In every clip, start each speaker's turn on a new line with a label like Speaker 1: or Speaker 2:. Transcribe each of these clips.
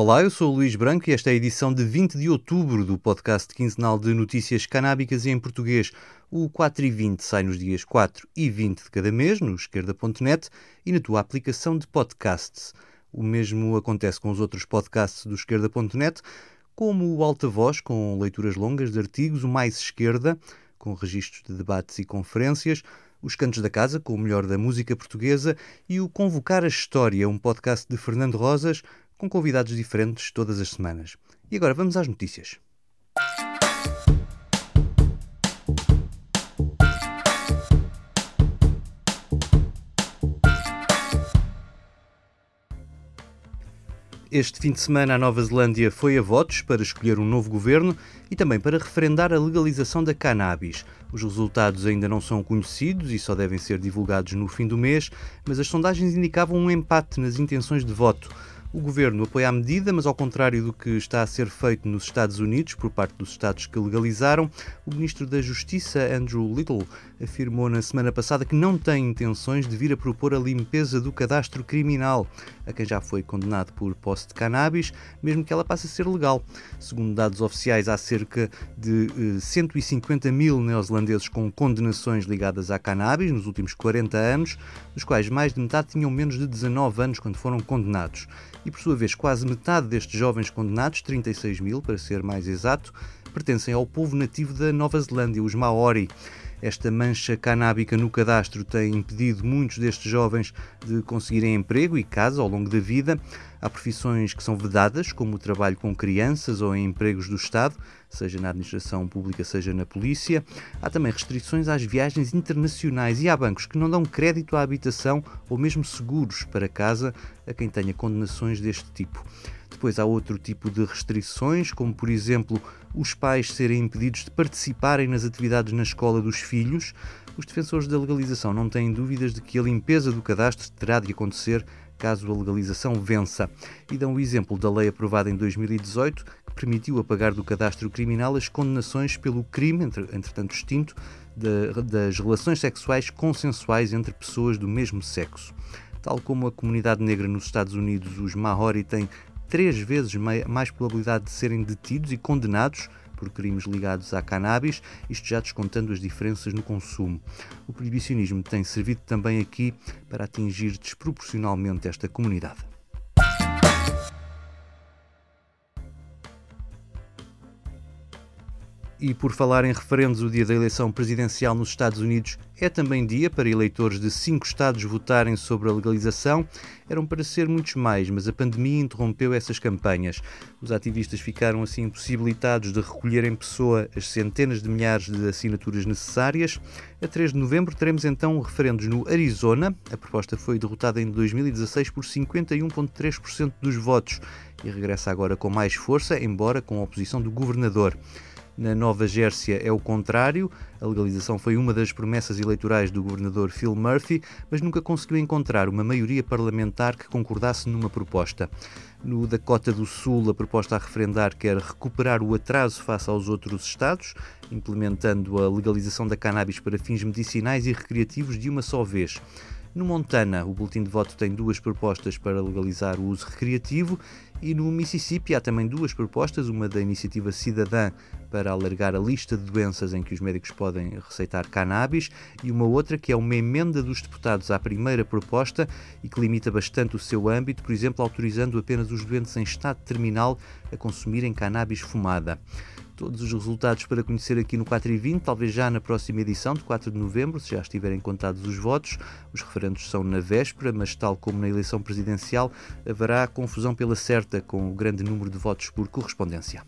Speaker 1: Olá, eu sou o Luís Branco e esta é a edição de 20 de outubro do podcast quinzenal de notícias canábicas em português. O 4 e 20 sai nos dias 4 e 20 de cada mês no esquerda.net e na tua aplicação de podcasts. O mesmo acontece com os outros podcasts do esquerda.net, como o Alta Voz, com leituras longas de artigos, o Mais Esquerda, com registros de debates e conferências, os Cantos da Casa, com o melhor da música portuguesa, e o Convocar a História, um podcast de Fernando Rosas, com convidados diferentes todas as semanas. E agora vamos às notícias. Este fim de semana, a Nova Zelândia foi a votos para escolher um novo governo e também para referendar a legalização da cannabis. Os resultados ainda não são conhecidos e só devem ser divulgados no fim do mês, mas as sondagens indicavam um empate nas intenções de voto. O governo apoia a medida, mas ao contrário do que está a ser feito nos Estados Unidos por parte dos Estados que legalizaram, o ministro da Justiça, Andrew Little, afirmou na semana passada que não tem intenções de vir a propor a limpeza do cadastro criminal a quem já foi condenado por posse de cannabis, mesmo que ela passe a ser legal. Segundo dados oficiais, há cerca de 150 eh, mil neozelandeses com condenações ligadas à cannabis nos últimos 40 anos, dos quais mais de metade tinham menos de 19 anos quando foram condenados e, por sua vez, quase metade destes jovens condenados, 36 mil para ser mais exato, pertencem ao povo nativo da Nova Zelândia, os Maori. Esta mancha canábica no cadastro tem impedido muitos destes jovens de conseguirem emprego e casa ao longo da vida. Há profissões que são vedadas, como o trabalho com crianças ou em empregos do Estado, seja na administração pública, seja na polícia. Há também restrições às viagens internacionais e há bancos que não dão crédito à habitação ou mesmo seguros para casa a quem tenha condenações deste tipo. Depois há outro tipo de restrições, como por exemplo os pais serem impedidos de participarem nas atividades na escola dos filhos. Os defensores da legalização não têm dúvidas de que a limpeza do cadastro terá de acontecer caso a legalização vença. E dão o exemplo da lei aprovada em 2018 que permitiu apagar do cadastro criminal as condenações pelo crime, entretanto extinto, de, das relações sexuais consensuais entre pessoas do mesmo sexo. Tal como a comunidade negra nos Estados Unidos, os Maori têm três vezes mais probabilidade de serem detidos e condenados por crimes ligados à cannabis, isto já descontando as diferenças no consumo. O proibicionismo tem servido também aqui para atingir desproporcionalmente esta comunidade. E por falar em referendos, o dia da eleição presidencial nos Estados Unidos é também dia para eleitores de cinco estados votarem sobre a legalização. Eram para ser muitos mais, mas a pandemia interrompeu essas campanhas. Os ativistas ficaram assim impossibilitados de recolher em pessoa as centenas de milhares de assinaturas necessárias. A 3 de novembro teremos então referendos no Arizona. A proposta foi derrotada em 2016 por 51,3% dos votos e regressa agora com mais força, embora com a oposição do governador. Na Nova Gércia é o contrário. A legalização foi uma das promessas eleitorais do governador Phil Murphy, mas nunca conseguiu encontrar uma maioria parlamentar que concordasse numa proposta. No Dakota do Sul, a proposta a referendar quer recuperar o atraso face aos outros estados, implementando a legalização da cannabis para fins medicinais e recreativos de uma só vez. No Montana, o boletim de voto tem duas propostas para legalizar o uso recreativo e no Mississippi há também duas propostas, uma da iniciativa cidadã para alargar a lista de doenças em que os médicos podem receitar cannabis e uma outra que é uma emenda dos deputados à primeira proposta e que limita bastante o seu âmbito, por exemplo, autorizando apenas os doentes em estado terminal a consumirem cannabis fumada todos os resultados para conhecer aqui no 4 e 20, talvez já na próxima edição, de 4 de novembro, se já estiverem contados os votos. Os referendos são na véspera, mas tal como na eleição presidencial, haverá confusão pela certa com o grande número de votos por correspondência.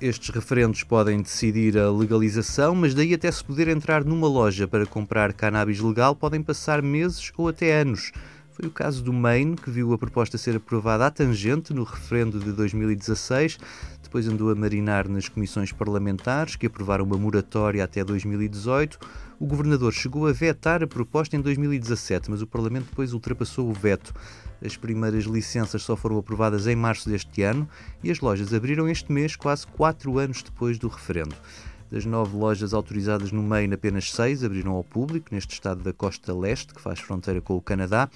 Speaker 1: Estes referendos podem decidir a legalização, mas daí até se poder entrar numa loja para comprar cannabis legal podem passar meses ou até anos. Foi o caso do Maine, que viu a proposta ser aprovada à tangente no referendo de 2016, depois andou a marinar nas comissões parlamentares, que aprovaram uma moratória até 2018. O governador chegou a vetar a proposta em 2017, mas o Parlamento depois ultrapassou o veto. As primeiras licenças só foram aprovadas em março deste ano e as lojas abriram este mês, quase quatro anos depois do referendo. Das nove lojas autorizadas no Maine, apenas seis abriram ao público, neste estado da costa leste, que faz fronteira com o Canadá.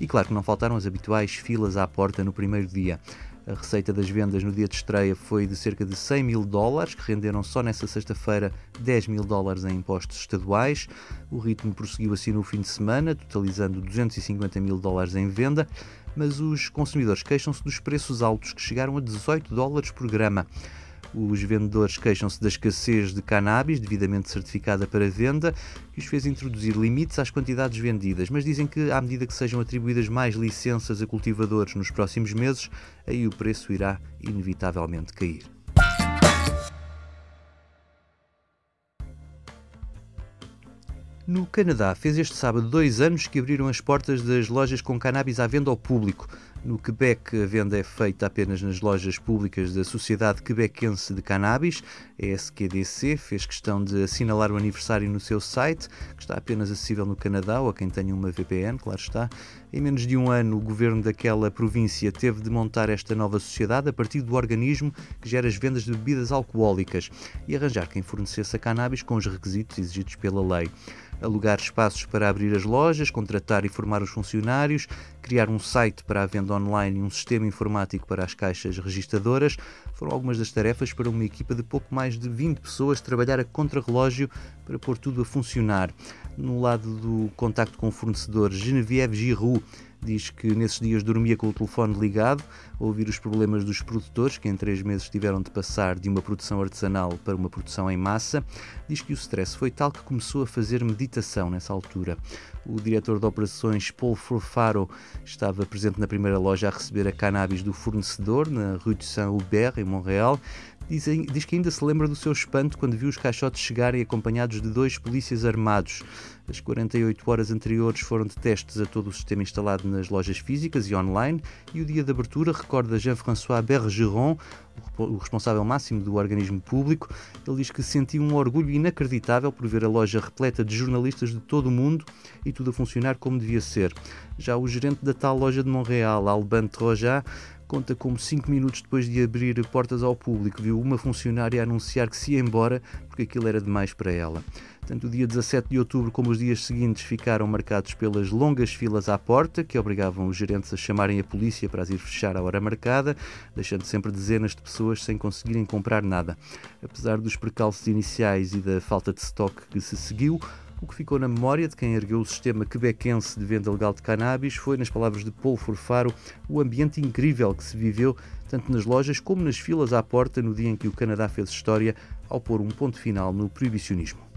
Speaker 1: E claro que não faltaram as habituais filas à porta no primeiro dia. A receita das vendas no dia de estreia foi de cerca de 100 mil dólares, que renderam só nessa sexta-feira 10 mil dólares em impostos estaduais. O ritmo prosseguiu assim no fim de semana, totalizando 250 mil dólares em venda, mas os consumidores queixam-se dos preços altos, que chegaram a 18 dólares por grama. Os vendedores queixam-se da escassez de cannabis devidamente certificada para venda, que os fez introduzir limites às quantidades vendidas, mas dizem que, à medida que sejam atribuídas mais licenças a cultivadores nos próximos meses, aí o preço irá inevitavelmente cair. No Canadá, fez este sábado dois anos que abriram as portas das lojas com cannabis à venda ao público. No Quebec, a venda é feita apenas nas lojas públicas da Sociedade Quebequense de Cannabis, a SQDC. Fez questão de assinalar o aniversário no seu site, que está apenas acessível no Canadá ou a quem tenha uma VPN, claro está. Em menos de um ano, o governo daquela província teve de montar esta nova sociedade a partir do organismo que gera as vendas de bebidas alcoólicas e arranjar quem fornecesse a cannabis com os requisitos exigidos pela lei alugar espaços para abrir as lojas, contratar e formar os funcionários, criar um site para a venda online e um sistema informático para as caixas registadoras foram algumas das tarefas para uma equipa de pouco mais de 20 pessoas trabalhar a contrarrelógio para pôr tudo a funcionar. No lado do contacto com o fornecedor, Geneviève Giroux diz que nesses dias dormia com o telefone ligado, a ouvir os problemas dos produtores, que em três meses tiveram de passar de uma produção artesanal para uma produção em massa. Diz que o stress foi tal que começou a fazer meditação nessa altura. O diretor de operações Paul Furfaro estava presente na primeira loja a receber a cannabis do fornecedor, na Rue de Saint-Hubert, em Montreal. Diz, diz, que ainda se lembra do seu espanto quando viu os caixotes chegarem acompanhados de dois polícias armados. As 48 horas anteriores foram de testes a todo o sistema instalado nas lojas físicas e online e o dia de abertura recorda Jean-François Bergeron, o responsável máximo do organismo público. Ele diz que sentiu um orgulho inacreditável por ver a loja repleta de jornalistas de todo o mundo e tudo a funcionar como devia ser. Já o gerente da tal loja de Montreal, Alban Troja, conta como cinco minutos depois de abrir portas ao público viu uma funcionária anunciar que se ia embora porque aquilo era demais para ela. Tanto o dia 17 de outubro como os dias seguintes ficaram marcados pelas longas filas à porta, que obrigavam os gerentes a chamarem a polícia para as ir fechar à hora marcada, deixando sempre dezenas de pessoas sem conseguirem comprar nada. Apesar dos percalços iniciais e da falta de estoque que se seguiu, o que ficou na memória de quem ergueu o sistema quebequense de venda legal de cannabis foi, nas palavras de Paulo Forfaro, o ambiente incrível que se viveu tanto nas lojas como nas filas à porta no dia em que o Canadá fez história ao pôr um ponto final no proibicionismo.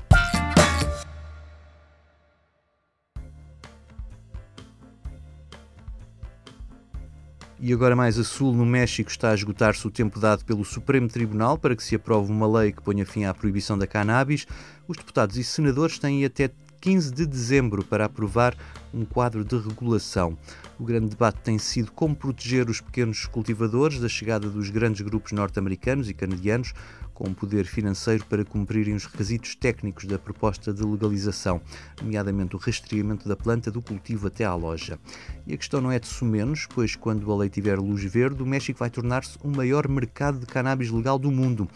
Speaker 1: E agora mais a sul, no México, está a esgotar-se o tempo dado pelo Supremo Tribunal para que se aprove uma lei que ponha fim à proibição da cannabis. Os deputados e senadores têm até 15 de dezembro para aprovar um quadro de regulação. O grande debate tem sido como proteger os pequenos cultivadores da chegada dos grandes grupos norte-americanos e canadianos com poder financeiro para cumprirem os requisitos técnicos da proposta de legalização, nomeadamente o rastreamento da planta do cultivo até à loja. E a questão não é de sumenos, pois quando a lei tiver luz verde, o México vai tornar-se o maior mercado de cannabis legal do mundo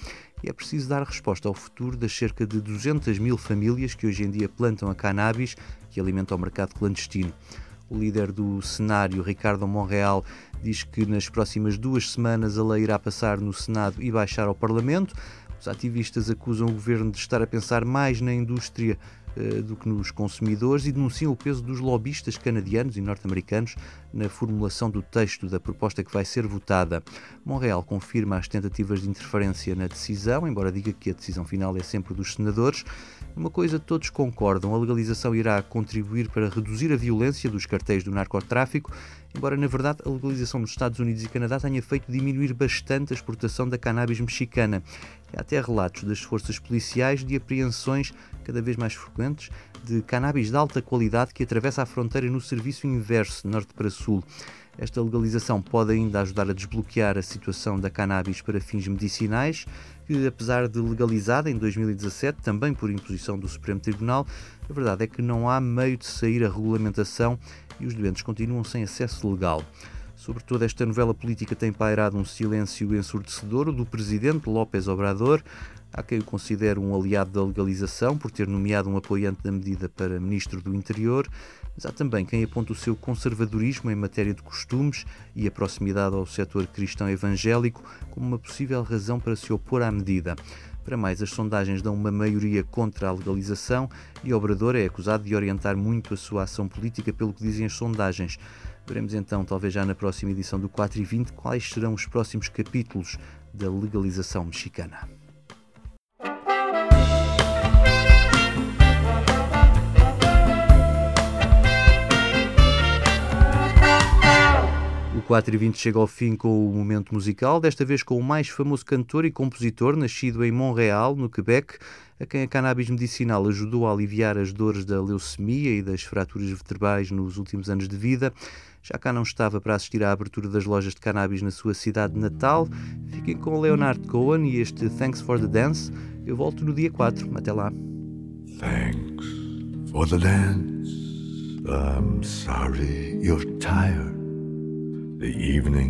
Speaker 1: e é preciso dar resposta ao futuro das cerca de 200 mil famílias que hoje em dia plantam a cannabis que alimenta o mercado clandestino. O líder do cenário, Ricardo Monreal, diz que nas próximas duas semanas a lei irá passar no Senado e baixar ao Parlamento. Os ativistas acusam o governo de estar a pensar mais na indústria uh, do que nos consumidores e denunciam o peso dos lobistas canadianos e norte-americanos na formulação do texto da proposta que vai ser votada. Montreal confirma as tentativas de interferência na decisão, embora diga que a decisão final é sempre dos senadores. Uma coisa todos concordam: a legalização irá contribuir para reduzir a violência dos cartéis do narcotráfico embora na verdade a legalização nos Estados Unidos e Canadá tenha feito diminuir bastante a exportação da cannabis mexicana. Há até relatos das forças policiais de apreensões cada vez mais frequentes de cannabis de alta qualidade que atravessa a fronteira no serviço inverso, norte para sul. Esta legalização pode ainda ajudar a desbloquear a situação da cannabis para fins medicinais, que, apesar de legalizada em 2017, também por imposição do Supremo Tribunal, a verdade é que não há meio de sair a regulamentação e os doentes continuam sem acesso legal. Sobretudo, esta novela política tem pairado um silêncio ensurdecedor, do presidente López Obrador. Há quem o considere um aliado da legalização por ter nomeado um apoiante da medida para Ministro do Interior, mas há também quem aponta o seu conservadorismo em matéria de costumes e a proximidade ao setor cristão evangélico como uma possível razão para se opor à medida. Para mais, as sondagens dão uma maioria contra a legalização e Obrador é acusado de orientar muito a sua ação política pelo que dizem as sondagens. Veremos então, talvez já na próxima edição do 4 e 20, quais serão os próximos capítulos da legalização mexicana. 4 e 20 chega ao fim com o momento musical, desta vez com o mais famoso cantor e compositor, nascido em Montreal, no Quebec, a quem a cannabis medicinal ajudou a aliviar as dores da leucemia e das fraturas vertebrais nos últimos anos de vida. Já cá não estava para assistir à abertura das lojas de cannabis na sua cidade natal. Fiquem com Leonard Cohen e este Thanks for the Dance. Eu volto no dia 4. Até lá.
Speaker 2: Thanks for the dance. I'm sorry you're tired. The evening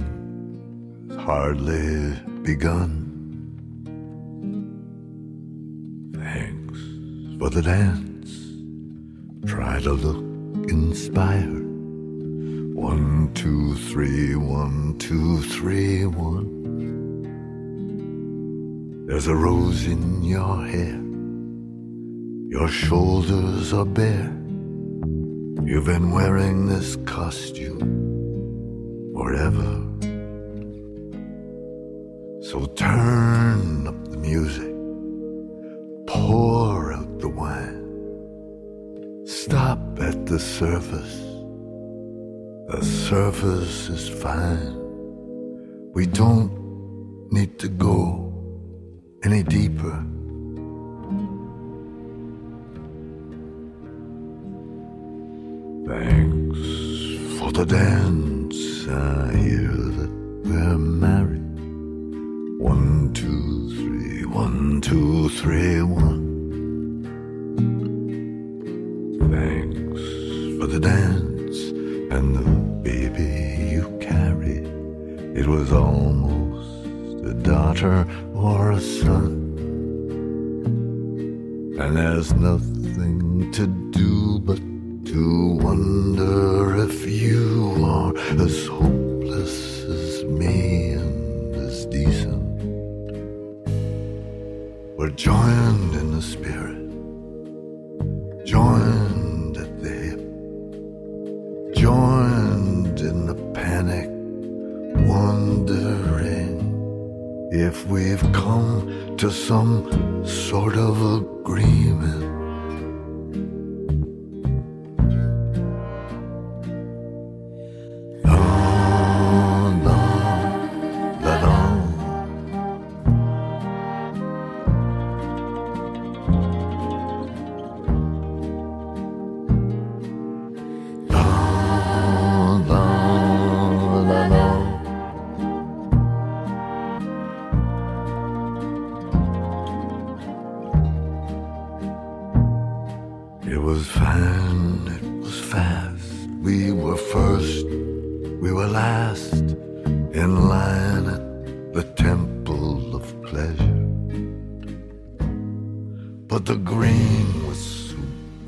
Speaker 2: has hardly begun. Thanks for the dance. Try to look inspired. One, two, three, one, two, three, one. There's a rose in your hair. Your shoulders are bare. You've been wearing this costume forever. So turn up the music, pour out the wine, stop at the surface. The surface is fine. We don't need to go any deeper. Thanks for the dance. I hear that we're married. One, two, three, one, two, three, one. Thanks for the dance and the baby you carried. It was almost a daughter or a son. And there's nothing to do if we've come to some sort of agreement. But the green was so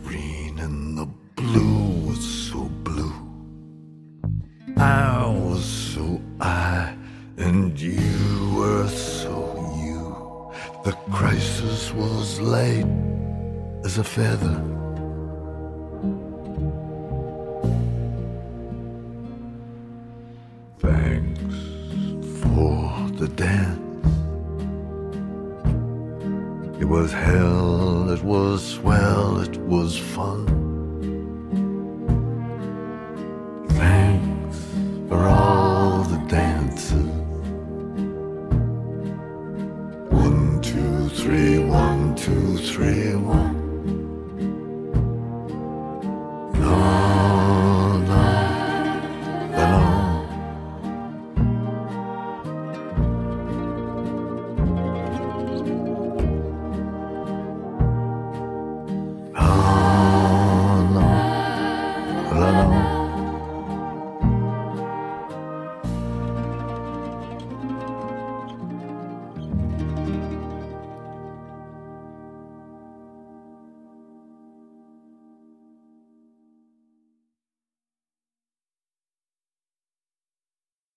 Speaker 2: green and the blue was so blue. I was so I and you were so you. The crisis was light as a feather. Was hell, it was swell, it was fun. Thanks for all